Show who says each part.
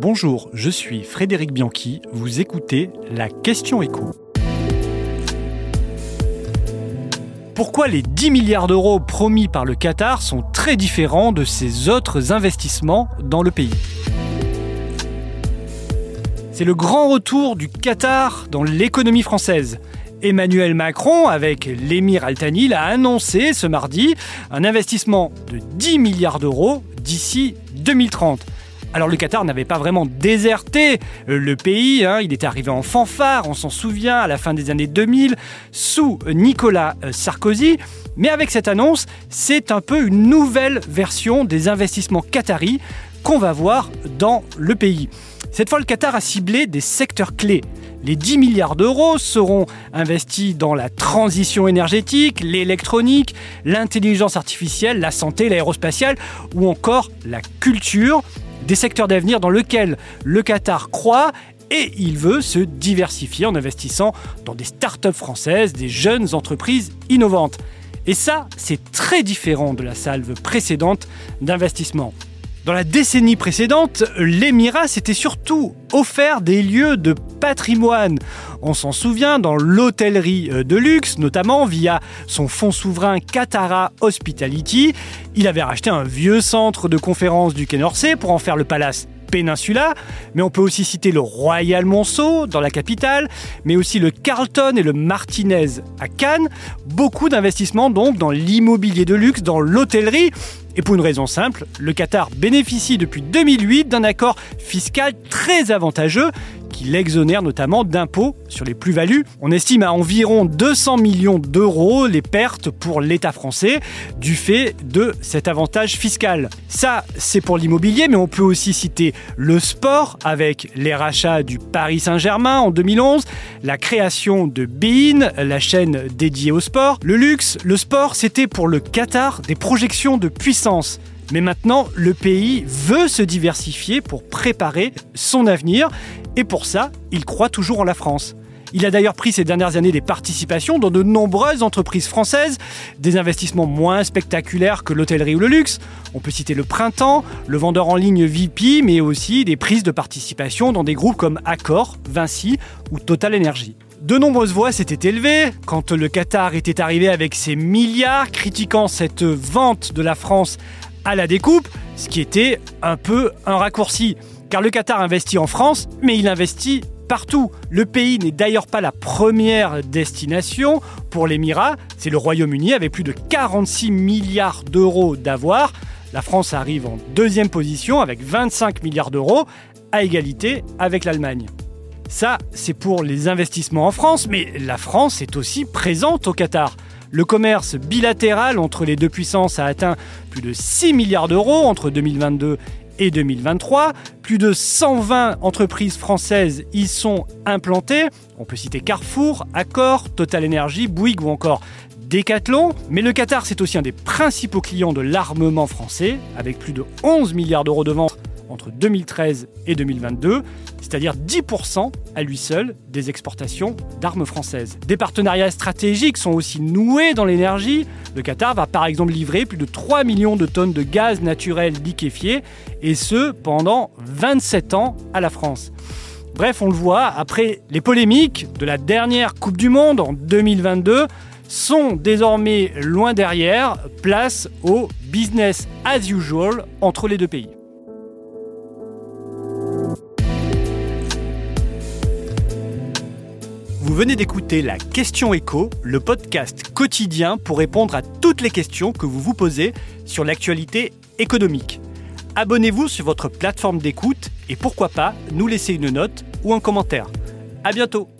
Speaker 1: Bonjour, je suis Frédéric Bianchi, vous écoutez la question écho. Pourquoi les 10 milliards d'euros promis par le Qatar sont très différents de ses autres investissements dans le pays? C'est le grand retour du Qatar dans l'économie française. Emmanuel Macron, avec l'émir Al-Thani, a annoncé ce mardi un investissement de 10 milliards d'euros d'ici 2030. Alors le Qatar n'avait pas vraiment déserté euh, le pays, hein. il était arrivé en fanfare, on s'en souvient, à la fin des années 2000, sous Nicolas euh, Sarkozy. Mais avec cette annonce, c'est un peu une nouvelle version des investissements qataris qu'on va voir dans le pays. Cette fois, le Qatar a ciblé des secteurs clés. Les 10 milliards d'euros seront investis dans la transition énergétique, l'électronique, l'intelligence artificielle, la santé, l'aérospatiale ou encore la culture des secteurs d'avenir dans lesquels le Qatar croit et il veut se diversifier en investissant dans des startups françaises, des jeunes entreprises innovantes. Et ça, c'est très différent de la salve précédente d'investissement. Dans la décennie précédente, l'Émirat s'était surtout offert des lieux de patrimoine. On s'en souvient dans l'hôtellerie euh, de luxe, notamment via son fonds souverain Qatara Hospitality. Il avait racheté un vieux centre de conférence du Quai d'Orsay pour en faire le palace Péninsula, mais on peut aussi citer le Royal Monceau dans la capitale, mais aussi le Carlton et le Martinez à Cannes. Beaucoup d'investissements donc dans l'immobilier de luxe, dans l'hôtellerie. Et pour une raison simple, le Qatar bénéficie depuis 2008 d'un accord fiscal très avantageux qui l'exonère notamment d'impôts sur les plus-values. On estime à environ 200 millions d'euros les pertes pour l'État français du fait de cet avantage fiscal. Ça, c'est pour l'immobilier, mais on peut aussi citer le sport avec les rachats du Paris Saint-Germain en 2011, la création de Bein, la chaîne dédiée au sport. Le luxe, le sport, c'était pour le Qatar des projections de puissance. Mais maintenant, le pays veut se diversifier pour préparer son avenir et pour ça, il croit toujours en la France. Il a d'ailleurs pris ces dernières années des participations dans de nombreuses entreprises françaises, des investissements moins spectaculaires que l'hôtellerie ou le luxe. On peut citer le Printemps, le vendeur en ligne VP, mais aussi des prises de participation dans des groupes comme Accor, Vinci ou Total Energy. De nombreuses voix s'étaient élevées quand le Qatar était arrivé avec ses milliards, critiquant cette vente de la France à la découpe, ce qui était un peu un raccourci. Car le Qatar investit en France, mais il investit partout. Le pays n'est d'ailleurs pas la première destination pour l'Émirat, c'est le Royaume-Uni avec plus de 46 milliards d'euros d'avoir. La France arrive en deuxième position avec 25 milliards d'euros, à égalité avec l'Allemagne. Ça, c'est pour les investissements en France, mais la France est aussi présente au Qatar. Le commerce bilatéral entre les deux puissances a atteint plus de 6 milliards d'euros entre 2022 et 2023. Plus de 120 entreprises françaises y sont implantées. On peut citer Carrefour, Accor, Total Energy, Bouygues ou encore Decathlon. Mais le Qatar, c'est aussi un des principaux clients de l'armement français, avec plus de 11 milliards d'euros de ventes entre 2013 et 2022, c'est-à-dire 10% à lui seul des exportations d'armes françaises. Des partenariats stratégiques sont aussi noués dans l'énergie. Le Qatar va par exemple livrer plus de 3 millions de tonnes de gaz naturel liquéfié, et ce pendant 27 ans à la France. Bref, on le voit, après les polémiques de la dernière Coupe du Monde en 2022, sont désormais loin derrière, place au business as usual entre les deux pays. Vous venez d'écouter la Question Écho, le podcast quotidien pour répondre à toutes les questions que vous vous posez sur l'actualité économique. Abonnez-vous sur votre plateforme d'écoute et pourquoi pas nous laisser une note ou un commentaire. À bientôt